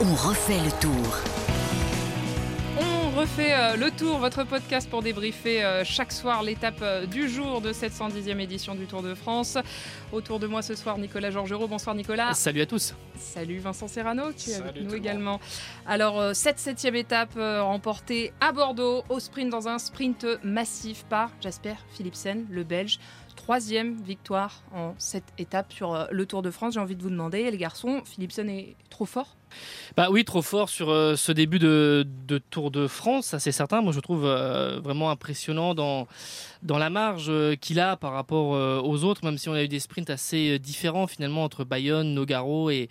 On refait le tour. On refait euh, le tour, votre podcast pour débriefer euh, chaque soir l'étape euh, du jour de cette 110e édition du Tour de France. Autour de moi ce soir, Nicolas Georgerot. Bonsoir Nicolas. Salut à tous. Salut Vincent Serrano, tu es Salut avec nous le également. Alors, cette septième étape remportée à Bordeaux au sprint dans un sprint massif par Jasper Philipsen, le Belge. Troisième victoire en cette étape sur euh, le Tour de France. J'ai envie de vous demander, les garçons, Philipsen est trop fort Bah oui, trop fort sur euh, ce début de, de Tour de France, ça c'est certain. Moi je trouve euh, vraiment impressionnant dans, dans la marge euh, qu'il a par rapport aux autres, même si on a eu des sprints assez différents finalement entre Bayonne, Nogaro et,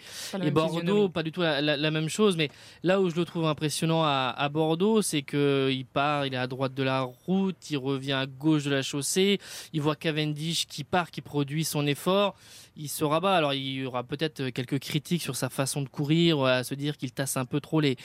Bordeaux, pas du tout la, la- la même chose. Mais là où je le trouve impressionnant à, à Bordeaux, c'est que il part, il est à droite de la route, il revient à gauche de la chaussée, il voit Cavendish qui part, qui produit son effort, il se rabat. Alors il y aura peut-être quelques critiques sur sa façon de courir, à se dire qu'il tasse un peu trop les,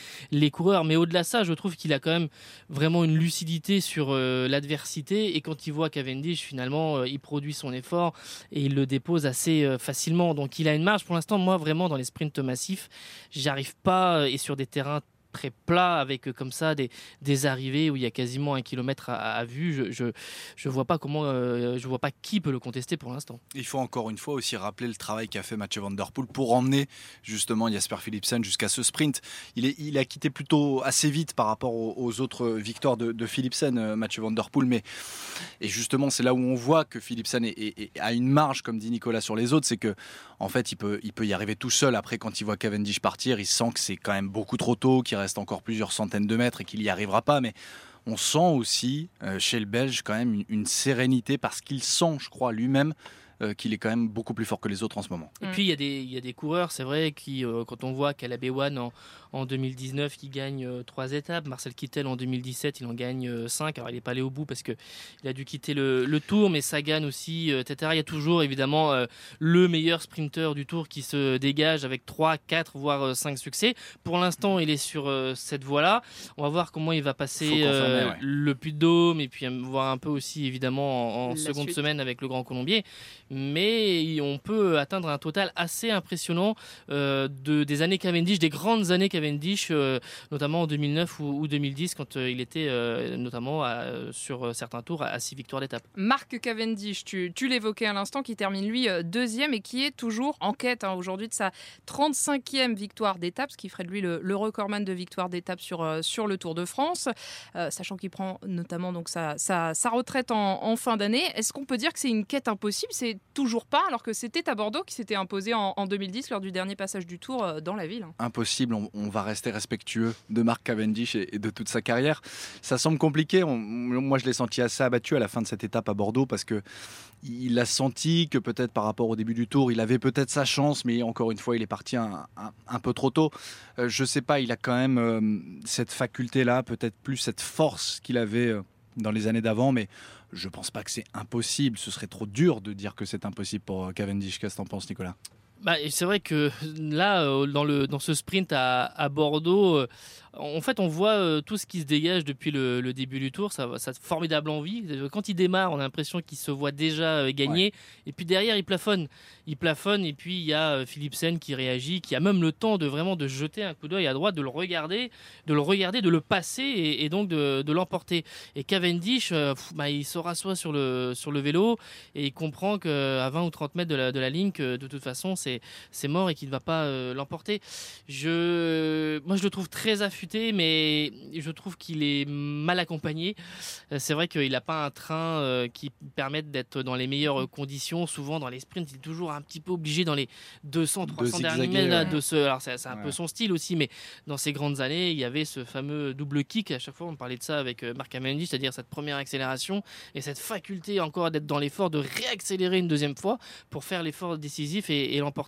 coureurs. Mais au-delà de ça, je trouve qu'il a quand même vraiment une lucidité sur euh, l'adversité. Et quand il voit Cavendish, finalement, euh, il produit son effort et il le dépose assez euh, facilement. Donc il a une marge. Pour l'instant, moi, vraiment, dans les sprints massifs, j'arrive pas, et sur des terrains très plats avec euh, comme ça des, des arrivées où il y a quasiment un kilomètre à, vue je, je je vois pas comment euh, je vois pas qui peut le contester pour l'instant Il faut encore une fois aussi rappeler le travail qu'a fait Mathieu Van Der Poel pour emmener justement Jasper Philipsen jusqu'à ce sprint. Il, est, il a quitté plutôt assez vite par rapport aux, autres victoires de, Philipsen, euh, Mathieu Van Der Poel. Mais et justement, c'est là où on voit que Philipsen est- est- a une marge, comme dit Nicolas, sur les autres. C'est que en fait, il peut, il peut y arriver tout seul. Après, quand il voit Cavendish partir, il sent que c'est quand même beaucoup trop tôt, qu'il reste encore plusieurs centaines de mètres et qu'il n'y arrivera pas. Mais on sent aussi euh, chez le Belge quand même une, une sérénité parce qu'il sent, je crois, lui-même euh, qu'il est quand même beaucoup plus fort que les autres en ce moment. Et Mm. puis il y a des il y a des coureurs, c'est vrai, qui euh, quand on voit Calabewan en en 2019 qui gagne euh, trois étapes, Marcel Kittel en 2017 il en gagne euh, cinq. Alors il n'est pas allé au bout parce que il a dû quitter le, le Tour, mais Sagan aussi, euh, etc. Il y a toujours évidemment euh, le meilleur sprinter du Tour qui se dégage avec trois, quatre, voire euh, cinq succès. Pour l'instant il est sur euh, cette voie-là. On va voir comment il va passer confirmer, euh, ouais. le Puy de Dôme et puis voir un peu aussi évidemment en, seconde suite. semaine avec le Grand Colombier mais on peut atteindre un total assez impressionnant euh, de, des années Cavendish, des grandes années Cavendish, euh, notamment en 2009 ou, ou 2010, quand euh, il était notamment sur certains tours à, à six victoires d'étape. Marc Cavendish, tu, l'évoquais à l'instant, qui termine lui deuxième et qui est toujours en quête hein, aujourd'hui de sa 35e victoire d'étape, ce qui ferait de lui le, le recordman de victoire d'étape sur, sur le Tour de France, sachant qu'il prend notamment donc sa, sa, sa retraite en, en fin d'année. Est-ce qu'on peut dire que c'est une quête impossible? C'est toujours pas, alors que c'était à Bordeaux qui s'était imposé en, en 2010 lors du dernier passage du Tour euh, dans la ville. Impossible, on, va rester respectueux de Mark Cavendish et, de toute sa carrière. Ça semble compliqué. Moi, je l'ai senti assez abattu à la fin de cette étape à Bordeaux parce que il a senti que peut-être par rapport au début du tour, il avait peut-être sa chance, mais encore une fois, il est parti un peu trop tôt. Euh, je sais pas, il a quand même euh, cette faculté-là, peut-être plus cette force qu'il avait euh, dans les années d'avant, mais je pense pas que c'est impossible. Ce serait trop dur de dire que c'est impossible pour euh, Cavendish. Qu'est-ce que t'en penses, Nicolas? Bah, c'est vrai que là, euh, dans, le, dans ce sprint à, à Bordeaux, euh, en fait, on voit euh, tout ce qui se dégage depuis le, le début du tour. Ça, ça formidable envie. Quand il démarre, on a l'impression qu'il se voit déjà gagner. Et puis derrière, il plafonne. Il plafonne. Et puis il y a Philipsen qui réagit, qui a même le temps de vraiment de jeter un coup d'œil à droite, de le regarder, de le regarder, de le passer et, et donc de, de l'emporter. Et Cavendish, pff, bah, il se rassoit sur le, sur le vélo et il comprend qu'à 20 ou 30 mètres de la, de la ligne, que de toute façon, c'est c'est mort et qu'il ne va pas euh, l'emporter. Je, moi, je le trouve très affûté, mais je trouve qu'il est mal accompagné. Euh, C'est vrai qu'il n'a pas un train euh, qui permette d'être dans les meilleures conditions. Souvent, dans les sprints, il est toujours un petit peu obligé dans les 200, 300 derniers mètres ouais. de. Alors, c'est un peu son style aussi, mais dans ces grandes années, il y avait ce fameux double kick. À chaque fois, on parlait de ça avec Marc Cavendish, c'est-à-dire cette première accélération et cette faculté encore d'être dans l'effort, de réaccélérer une deuxième fois pour faire l'effort décisif et, et l'emporter.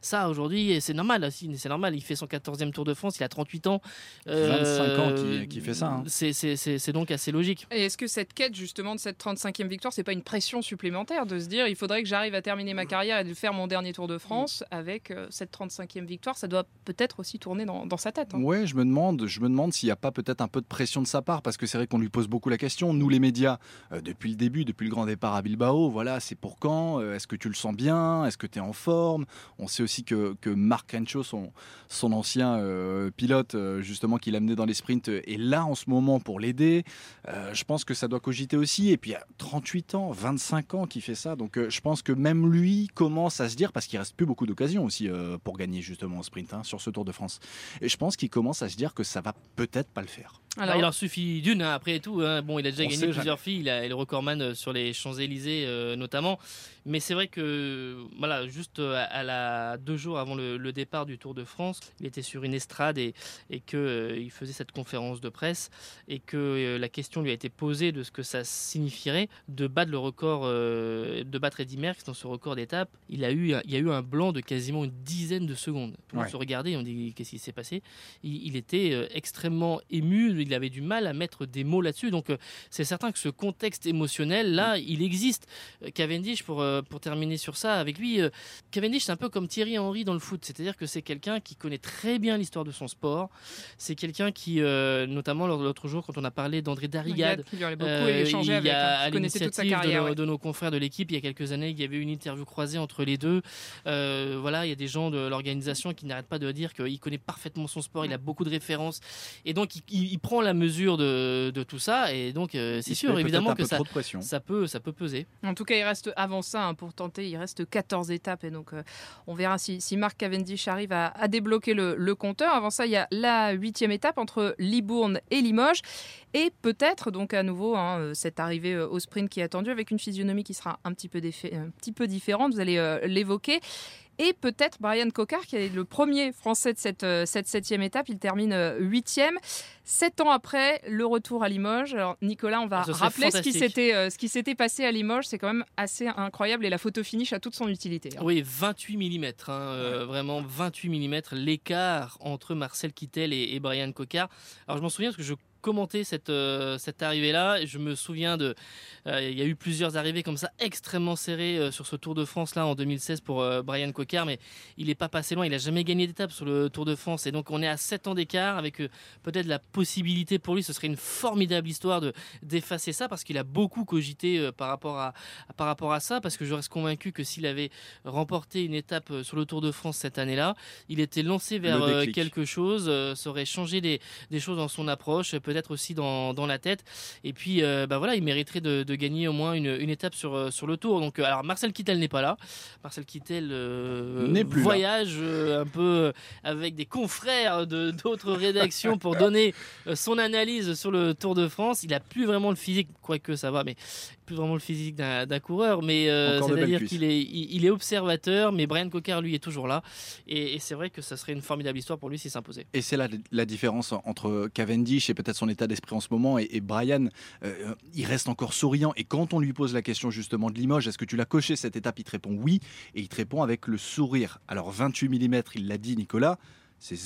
Ça, aujourd'hui, c'est normal, aussi, c'est normal. Il fait son 14e Tour de France, il a 38 ans. 25 ans qui, qui fait ça. hein. C'est- donc assez logique. Et est-ce que cette quête justement de cette 35e victoire, c'est pas une pression supplémentaire de se dire il faudrait que j'arrive à terminer ma carrière et de faire mon dernier Tour de France avec euh, cette 35e victoire Ça doit peut-être aussi tourner dans, dans sa tête. hein. Ouais, je me demande, je me demande s'il n'y a pas peut-être un peu de pression de sa part, parce que c'est vrai qu'on lui pose beaucoup la question. Nous, les médias, euh, depuis le début, depuis le grand départ à Bilbao, voilà, c'est pour quand Euh, Est-ce que tu le sens bien Est-ce que tu es en forme? On sait aussi que, Marc Renshaw, son, ancien euh, pilote, euh, justement, qui l'a amené dans les sprints, euh, est là en ce moment pour l'aider. Je pense que ça doit cogiter aussi. Et puis, il y a 38 ans, 25 ans qui fait ça. Donc, je pense que même lui commence à se dire, parce qu'il reste plus beaucoup d'occasions aussi pour gagner justement au sprint hein, sur ce Tour de France. Et je pense qu'il commence à se dire que ça va peut-être pas le faire. Alors, Bah, il en suffit d'une hein, après tout. hein. Bon, il a déjà On gagné plusieurs filles. Il a est le recordman euh, sur les Champs-Élysées euh, notamment. Mais c'est vrai que voilà, juste euh, à, à la deux jours avant le, le départ du Tour de France, il était sur une estrade et, et que euh, il faisait cette conférence de presse et que euh, la question lui a été posée de ce que ça signifierait de battre le record, euh, de battre Eddy Merckx dans ce record d'étape. Il a eu, il y a eu un blanc de quasiment une dizaine de secondes. On Ouais. se regardait, on dit qu'est-ce qui s'est passé? Il, il était euh, extrêmement ému, il avait du mal à mettre des mots là-dessus. Donc euh, c'est certain que ce contexte émotionnel là, il existe. Euh, Cavendish, pour, euh, pour terminer sur ça avec lui, Cavendish c'est un peu comme Thierry Henry dans le foot, c'est-à-dire que c'est quelqu'un qui connaît très bien l'histoire de son sport. C'est quelqu'un qui, euh, notamment lors de l'autre jour, quand on a parlé d'André Darrigade, qui lui en a euh, il avec, y a, hein, à qui connaissait toute sa l'initiative de, carrière. nos- ouais. de nos confrères de l'équipe, il y a quelques années, il y avait une interview croisée entre les deux. Euh, voilà, il y a des gens de l'organisation qui n'arrêtent pas de dire qu'il connaît parfaitement son sport, il a beaucoup de références, et donc il, il- il prend la mesure de, de tout ça, et donc euh, c'est sûr évidemment que ça, trop de pression. ça peut, ça peut peser. En tout cas, il reste avant ça, hein, pour tenter, il reste 14 étapes. Et donc, euh, on verra si, si Marc Cavendish arrive à, à débloquer le, le compteur. Avant ça, il y a la huitième étape entre Libourne et Limoges. Et peut-être, donc à nouveau, hein, euh, cette arrivée euh, au sprint qui est attendue avec une physionomie qui sera un petit peu, défait- un petit peu différente. Vous allez euh, l'évoquer. Et peut-être Brian Cocard, qui est le premier Français de cette, euh, cette septième étape. Il termine euh, huitième. Sept ans après, le retour à Limoges. Alors, Nicolas, on va Ah, ce rappeler ce qui s'était euh, ce qui s'était passé à Limoges. C'est quand même assez incroyable et la photo finish a toute son utilité. hein. Oui, 28 mm, vraiment 28 mm, l'écart entre Marcel Kittel et, et Brian Cocard. Alors je m'en souviens parce que je commentais cette, euh, cette arrivée-là. Je me souviens de. euh, Il y a eu plusieurs arrivées comme ça, extrêmement serrées euh, sur ce Tour de France là en 2016 pour Brian Cocard, mais il n'est pas passé loin. Il n'a jamais gagné d'étape sur le Tour de France. Et donc on est à 7 ans d'écart avec peut-être la possibilité pour lui, ce serait une formidable histoire de d'effacer ça parce qu'il a beaucoup cogité par, rapport à, par rapport à ça. Parce que je reste convaincu que s'il avait remporté une étape sur le Tour de France cette année-là, il était lancé vers quelque chose, ça aurait changé des, des choses dans son approche, euh, peut-être aussi dans, dans la tête. Et puis, euh, bah voilà, il mériterait de, de gagner au moins une, une étape sur, euh, sur le Tour. Donc, euh, alors Marcel Kittel n'est pas là. Marcel Kittel plus voyage un peu avec des confrères de d'autres rédactions pour donner son analyse sur le Tour de France. Il a plus vraiment le physique, quoique ça va, mais plus vraiment le physique d'un coureur. Mais euh, c'est-à-dire qu'il est, il, il est observateur, mais Brian Cocard lui est toujours là. Et, et c'est vrai que ça serait une formidable histoire pour lui s'il s'imposait. Et c'est là la différence entre Cavendish et peut-être son état d'esprit en ce moment et, Brian. euh, il reste encore souriant. Et quand on lui pose la question justement de Limoges, est-ce que tu l'as coché cette étape Il te répond oui. Et il te répond avec le sourire. Alors 28 mm, il l'a dit Nicolas, c'est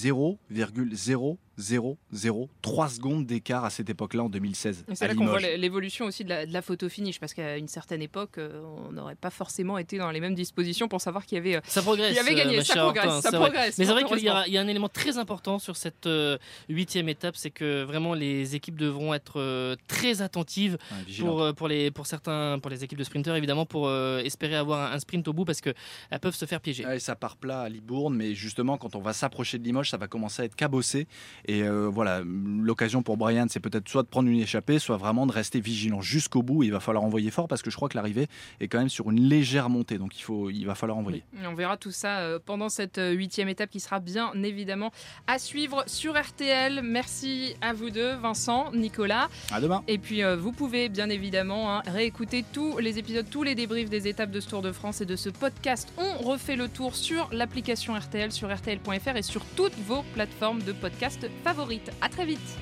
0,0003 secondes d'écart à cette époque-là en 2016. Et C'est à là qu'on voit Limoges. l'évolution aussi de la, de la photo finish, parce qu'à une certaine époque, euh, on n'aurait pas forcément été dans les mêmes dispositions pour savoir qu'il y avait, euh, Ça progresse. qu'il y avait gagné. euh, Ça progresse, ça progresse. Mais c'est vrai qu'il y, a- heureusement. il y a un élément très important sur cette euh, huitième étape, c'est que vraiment les équipes devront être euh, très attentives Ouais, pour, euh, pour, les, pour certains, pour les équipes de sprinteurs évidemment, pour euh, espérer avoir un, un sprint au bout parce qu'elles peuvent se faire piéger. Ouais, ça part plat à Libourne, mais justement, quand on va s'approcher de Limoges, ça va commencer à être cabossé. Et euh, voilà, l'occasion pour Brian, c'est peut-être soit de prendre une échappée, soit vraiment de rester vigilant jusqu'au bout. Il va falloir envoyer fort parce que je crois que l'arrivée est quand même sur une légère montée, donc il, faut, il va falloir envoyer. Et On verra tout ça euh, pendant cette euh, huitième étape qui sera bien évidemment à suivre sur RTL. Merci à vous deux, Vincent, Nicolas. À demain. Et puis euh, vous pouvez bien évidemment hein, réécouter tous les épisodes, tous les débriefs des étapes de ce Tour de France et de ce podcast. On refait le tour sur l'application RTL, sur RTL.fr et sur toutes vos plateformes de podcast favorites. À très vite.